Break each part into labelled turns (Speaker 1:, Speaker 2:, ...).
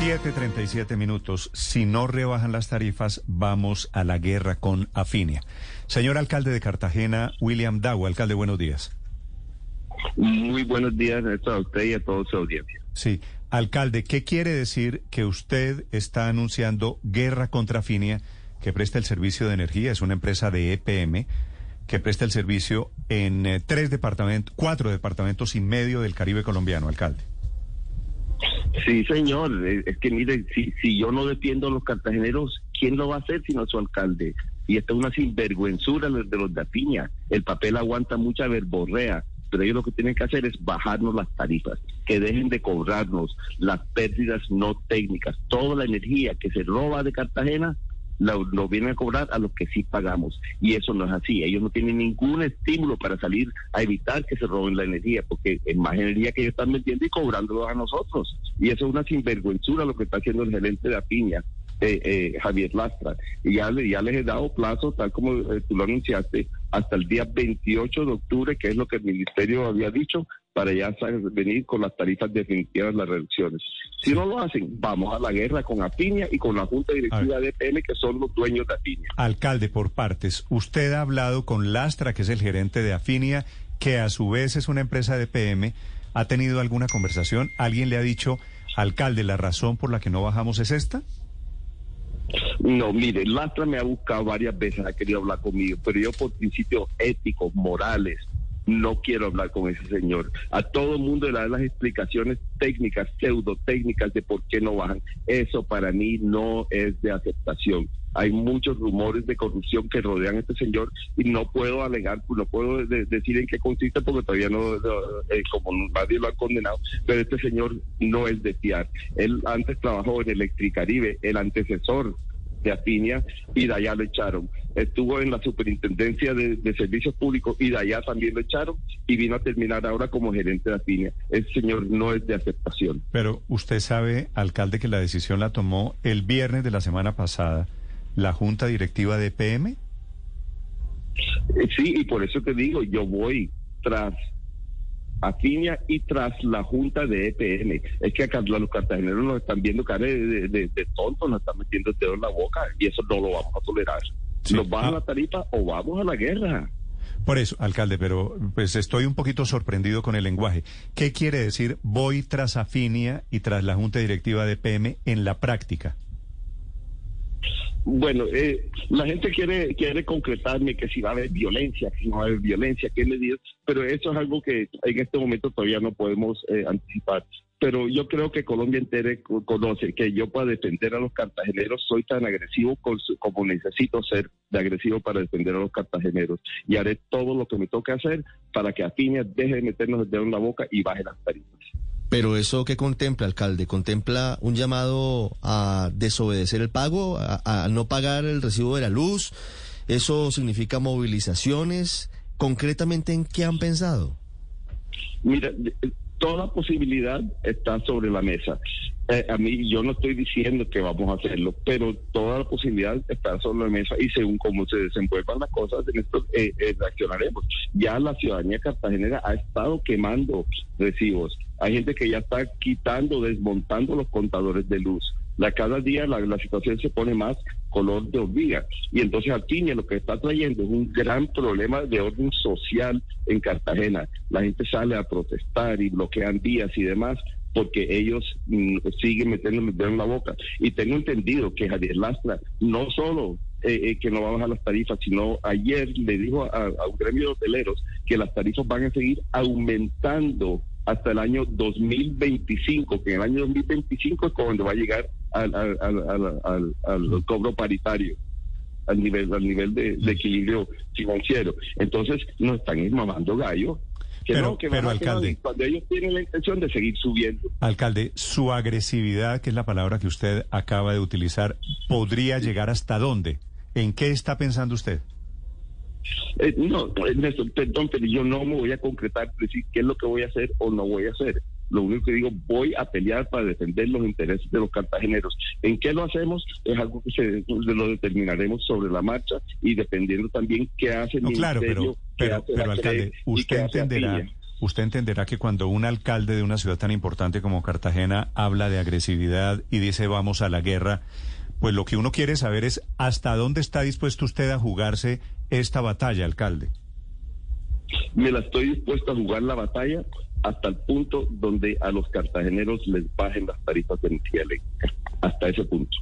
Speaker 1: 7.37 minutos. Si no rebajan las tarifas, vamos a la guerra con Afinia. Señor alcalde de Cartagena, William Dawa. Alcalde, buenos días.
Speaker 2: Muy buenos días a usted y a toda su audiencia.
Speaker 1: Sí. Alcalde, ¿qué quiere decir que usted está anunciando guerra contra Afinia, que presta el servicio de energía? Es una empresa de EPM que presta el servicio en eh, tres departamentos, cuatro departamentos y medio del Caribe colombiano, alcalde.
Speaker 2: Sí, señor. Eh, es que mire, si, si yo no defiendo a los cartageneros, ¿quién lo va a hacer sino su alcalde? Y esta es una sinvergüenzura de los de Apiña. El papel aguanta mucha verborrea, pero ellos lo que tienen que hacer es bajarnos las tarifas, que dejen de cobrarnos las pérdidas no técnicas. Toda la energía que se roba de Cartagena lo, vienen a cobrar a los que sí pagamos. Y eso no es así. Ellos no tienen ningún estímulo para salir a evitar que se roben la energía, porque es más energía que ellos están metiendo y cobrándolos a nosotros. Y eso es una sinvergüenzura lo que está haciendo el gerente de Apiña. Eh, eh, Javier Lastra. Y ya, ya les he dado plazo, tal como eh, tú lo anunciaste, hasta el día 28 de octubre, que es lo que el ministerio había dicho, para ya venir con las tarifas definitivas, las reducciones. Si no lo hacen, vamos a la guerra con Apiña y con la Junta Directiva de EPM, que son los dueños de Apiña.
Speaker 1: Alcalde, por partes, usted ha hablado con Lastra, que es el gerente de Afinia, que a su vez es una empresa de EPM. ¿Ha tenido alguna conversación? ¿Alguien le ha dicho, alcalde, la razón por la que no bajamos es esta?
Speaker 2: No, mire, Lastra me ha buscado varias veces, ha querido hablar conmigo, pero yo por principios éticos, morales, no quiero hablar con ese señor. A todo el mundo le da las explicaciones técnicas, pseudo técnicas de por qué no bajan. Eso para mí no es de aceptación. Hay muchos rumores de corrupción que rodean a este señor y no puedo alegar, no puedo decir en qué consiste porque todavía no, eh, como nadie lo ha condenado, pero este señor no es de fiar. Él antes trabajó en Electricaribe, el antecesor de Afinia y de allá lo echaron. Estuvo en la superintendencia de, servicios públicos y de allá también lo echaron y vino a terminar ahora como gerente de Afinia. Ese señor no es de aceptación.
Speaker 1: Pero usted sabe, alcalde, que la decisión la tomó el viernes de la semana pasada la junta directiva de PM.
Speaker 2: Eh, sí, y por eso te digo, yo voy tras Afinia y tras la junta de EPM. Es que acá los cartageneros nos están viendo cara de, de, tontos, nos están metiendo el dedo en la boca y eso no lo vamos a tolerar. ¿Nos bajan a ah. la tarifa o vamos a la guerra?
Speaker 1: Por eso, alcalde, pero pues estoy un poquito sorprendido con el lenguaje. ¿Qué quiere decir voy tras Afinia y tras la junta directiva de EPM en la práctica?
Speaker 2: Bueno, eh, la gente quiere quiere concretarme que si va a haber violencia, que si no va a haber violencia, qué medidas, pero eso es algo que en este momento todavía no podemos eh, anticipar. Pero yo creo que Colombia entera conoce que yo para defender a los cartageneros soy tan agresivo como necesito ser de agresivo para defender a los cartageneros. Y haré todo lo que me toque hacer para que Afinia deje de meternos el dedo en la boca y baje las tarifas.
Speaker 3: Pero eso qué contempla, alcalde? ¿Contempla un llamado a desobedecer el pago, a, no pagar el recibo de la luz? ¿Eso significa movilizaciones? Concretamente, ¿en qué han pensado?
Speaker 2: Mira, toda posibilidad está sobre la mesa. Eh, a mí yo no estoy diciendo que vamos a hacerlo, pero toda la posibilidad está sobre la mesa y según cómo se desenvuelvan las cosas, en esto eh, eh, reaccionaremos. Ya la ciudadanía cartagenera ha estado quemando recibos. Hay gente que ya está quitando, desmontando los contadores de luz. La, cada día la, situación se pone más color de hormiga. Y entonces aquí lo que está trayendo es un gran problema de orden social en Cartagena. La gente sale a protestar y bloquean días y demás porque ellos mm, siguen metiendo en la boca. Y tengo entendido que Javier Lastra no solo eh, eh, que no va a bajar las tarifas, sino ayer le dijo a, un gremio de hoteleros que las tarifas van a seguir aumentando hasta el año 2025, que en el año 2025 es cuando va a llegar al, al, cobro paritario al nivel al nivel de, equilibrio financiero. Entonces nos están mamando gallo
Speaker 1: pero, pero alcalde,
Speaker 2: cuando ellos tienen la intención de seguir subiendo.
Speaker 1: Alcalde, su agresividad, que es la palabra que usted acaba de utilizar, ¿podría llegar hasta dónde? ¿En qué está pensando usted?
Speaker 2: Eh, no, Ernesto, perdón, pero yo no me voy a concretar, decir qué es lo que voy a hacer o no voy a hacer. Lo único que digo, voy a pelear para defender los intereses de los cartageneros. ¿En qué lo hacemos? Es algo que se, lo determinaremos sobre la marcha y dependiendo también qué hace el
Speaker 1: no, Claro, pero, pero, pero alcalde, usted entenderá, usted entenderá que cuando un alcalde de una ciudad tan importante como Cartagena habla de agresividad y dice vamos a la guerra, pues lo que uno quiere saber es hasta dónde está dispuesto usted a jugarse esta batalla, alcalde.
Speaker 2: Me la estoy dispuesto a jugar la batalla hasta el punto donde a los cartageneros les bajen las tarifas de energía eléctrica. Hasta ese punto.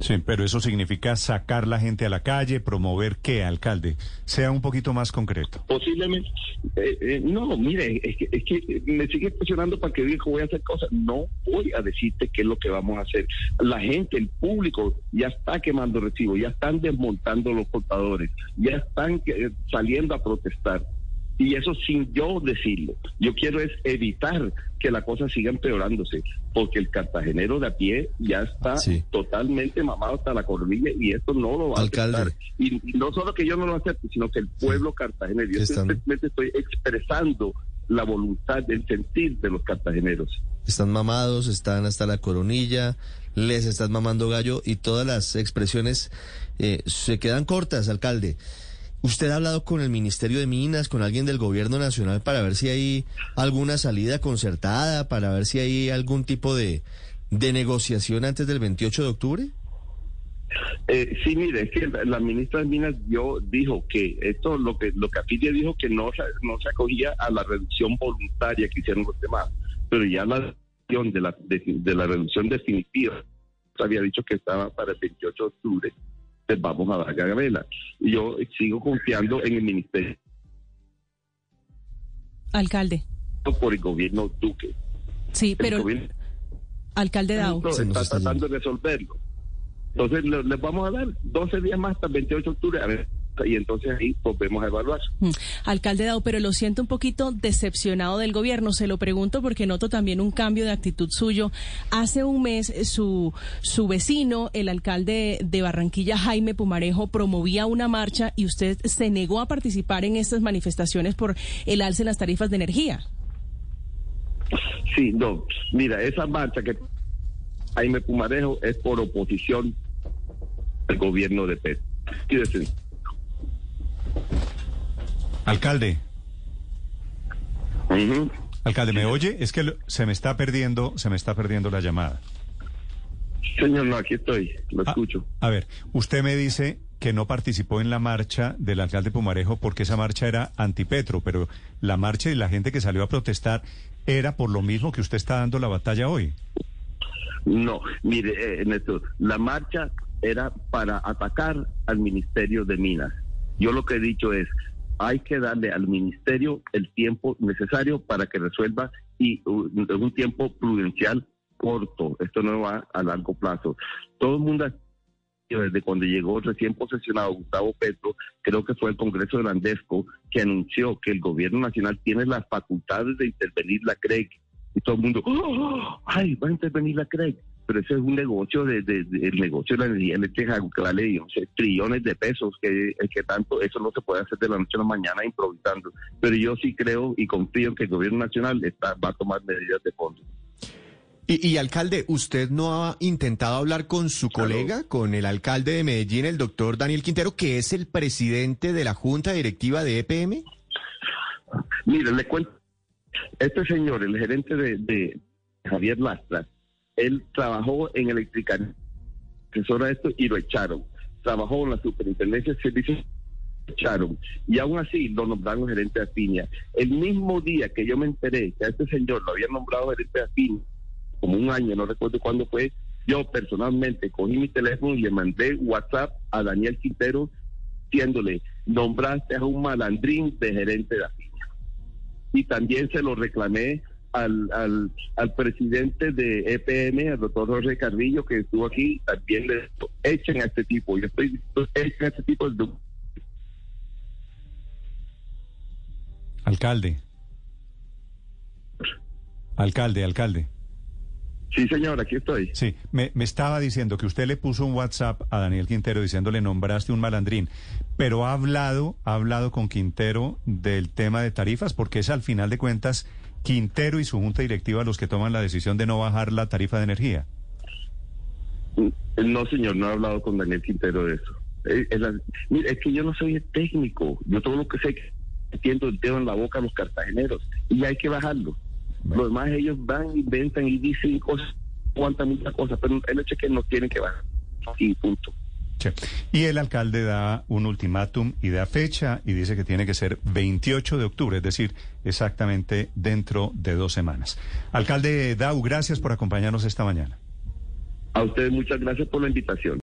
Speaker 1: Sí, pero eso significa sacar la gente a la calle, promover qué, alcalde. Sea un poquito más concreto.
Speaker 2: Posiblemente. Eh, eh, no, mire, es que, es que me sigue presionando para que diga que voy a hacer cosas. No voy a decirte qué es lo que vamos a hacer. La gente, el público, ya está quemando recibos, ya están desmontando los portadores, ya están eh, saliendo a protestar y eso sin yo decirlo. Yo quiero es evitar que la cosa siga empeorándose, porque el cartagenero de a pie ya está totalmente mamado hasta la coronilla y esto no lo va a aceptar. Y, no solo que yo no lo acepte, sino que el pueblo cartagenero, yo simplemente estoy expresando la voluntad, el sentir de los cartageneros.
Speaker 3: Están mamados, están hasta la coronilla, les están mamando gallo y todas las expresiones eh, se quedan cortas, alcalde. ¿Usted ha hablado con el Ministerio de Minas, con alguien del Gobierno Nacional para ver si hay alguna salida concertada, para ver si hay algún tipo de, negociación antes del 28 de octubre?
Speaker 2: Eh, sí, mire, es que la ministra de Minas yo dijo que esto, lo que lo que Afilia dijo que no, no se acogía a la reducción voluntaria que hicieron los demás, pero ya la de la, de, la reducción definitiva había dicho que estaba para el 28 de octubre pues vamos a dar Gagabela. Y yo sigo confiando en el ministerio.
Speaker 4: Alcalde.
Speaker 2: Por el gobierno Duque.
Speaker 4: Sí, pero... Alcalde Dao.
Speaker 2: Está tratando de resolverlo. Entonces les vamos a dar 12 días más hasta el 28 de octubre. A ver y entonces ahí volvemos a evaluar. Mm.
Speaker 4: Alcalde Dao, pero lo siento un poquito decepcionado del gobierno. Se lo pregunto porque noto también un cambio de actitud suyo. Hace un mes su, su vecino, el alcalde de Barranquilla, Jaime Pumarejo, promovía una marcha y usted se negó a participar en estas manifestaciones por el alce en las tarifas de energía.
Speaker 2: Sí, no. Mira, esa marcha que Jaime Pumarejo es por oposición al gobierno de Petro.
Speaker 1: Alcalde. Alcalde, ¿me oye? Es que se me está perdiendo, se me está perdiendo la llamada.
Speaker 2: Señor, no, aquí estoy, lo ah, escucho.
Speaker 1: A ver, usted me dice que no participó en la marcha del alcalde Pumarejo porque esa marcha era antipetro, pero la marcha y la gente que salió a protestar era por lo mismo que usted está dando la batalla hoy.
Speaker 2: No, mire, eh, Néstor, la marcha era para atacar al Ministerio de Minas. Yo lo que he dicho es, hay que darle al ministerio el tiempo necesario para que resuelva y en un tiempo prudencial corto. Esto no va a largo plazo. Todo el mundo desde cuando llegó recién posesionado Gustavo Petro, creo que fue el Congreso de Landesco que anunció que el gobierno nacional tiene las facultades de intervenir la CREG. Y todo el mundo, ¡Oh! ¡ay, va a intervenir la CREG! Pero ese es un negocio de, el negocio de la energía eléctrica que vale trillones de pesos que, que tanto eso no se puede hacer de la noche a la mañana improvisando. Pero yo sí creo y confío en que el gobierno nacional está, va a tomar medidas de fondo.
Speaker 5: Y, alcalde, ¿usted no ha intentado hablar con su colega, con el alcalde de Medellín, el doctor Daniel Quintero, que es el presidente de la Junta Directiva de EPM?
Speaker 2: Mire, le cuento, este señor, el gerente de, de Javier Lastra, él trabajó en Electrical, asesora esto, y lo echaron. Trabajó en la superintendencia de servicios echaron y aún así lo nombraron gerente de Afinia. El mismo día que yo me enteré que a este señor lo habían nombrado gerente de Afinia, como un año, no recuerdo cuándo fue, yo personalmente cogí mi teléfono y le mandé WhatsApp a Daniel Quintero diciéndole, nombraste a un malandrín de gerente de Afinia. Y también se lo reclamé al, al, al presidente de EPM, al doctor Jorge Carrillo, que estuvo aquí, también le echen a este tipo. Yo estoy echen a este tipo de...
Speaker 1: Alcalde. Alcalde, alcalde.
Speaker 2: Sí, señor, aquí estoy.
Speaker 1: Sí, me, me, estaba diciendo que usted le puso un WhatsApp a Daniel Quintero diciéndole nombraste un malandrín, pero ha hablado, ha hablado con Quintero del tema de tarifas, porque es al final de cuentas Quintero y su junta directiva los que toman la decisión de no bajar la tarifa de energía?
Speaker 2: No, señor, no he hablado con Daniel Quintero de eso. Es, es que yo no soy el técnico. Yo todo lo que sé entiendo el dedo en la boca a los cartageneros. y hay que bajarlo. Lo demás ellos van, inventan y dicen cosas, cuantas muchas cosas, pero el hecho es que nos tienen que bajar. Y punto.
Speaker 1: Y el alcalde da un ultimátum y da fecha y dice que tiene que ser 28 de octubre, es decir, exactamente dentro de dos semanas. Alcalde Dau, gracias por acompañarnos esta mañana.
Speaker 2: A ustedes muchas gracias por la invitación.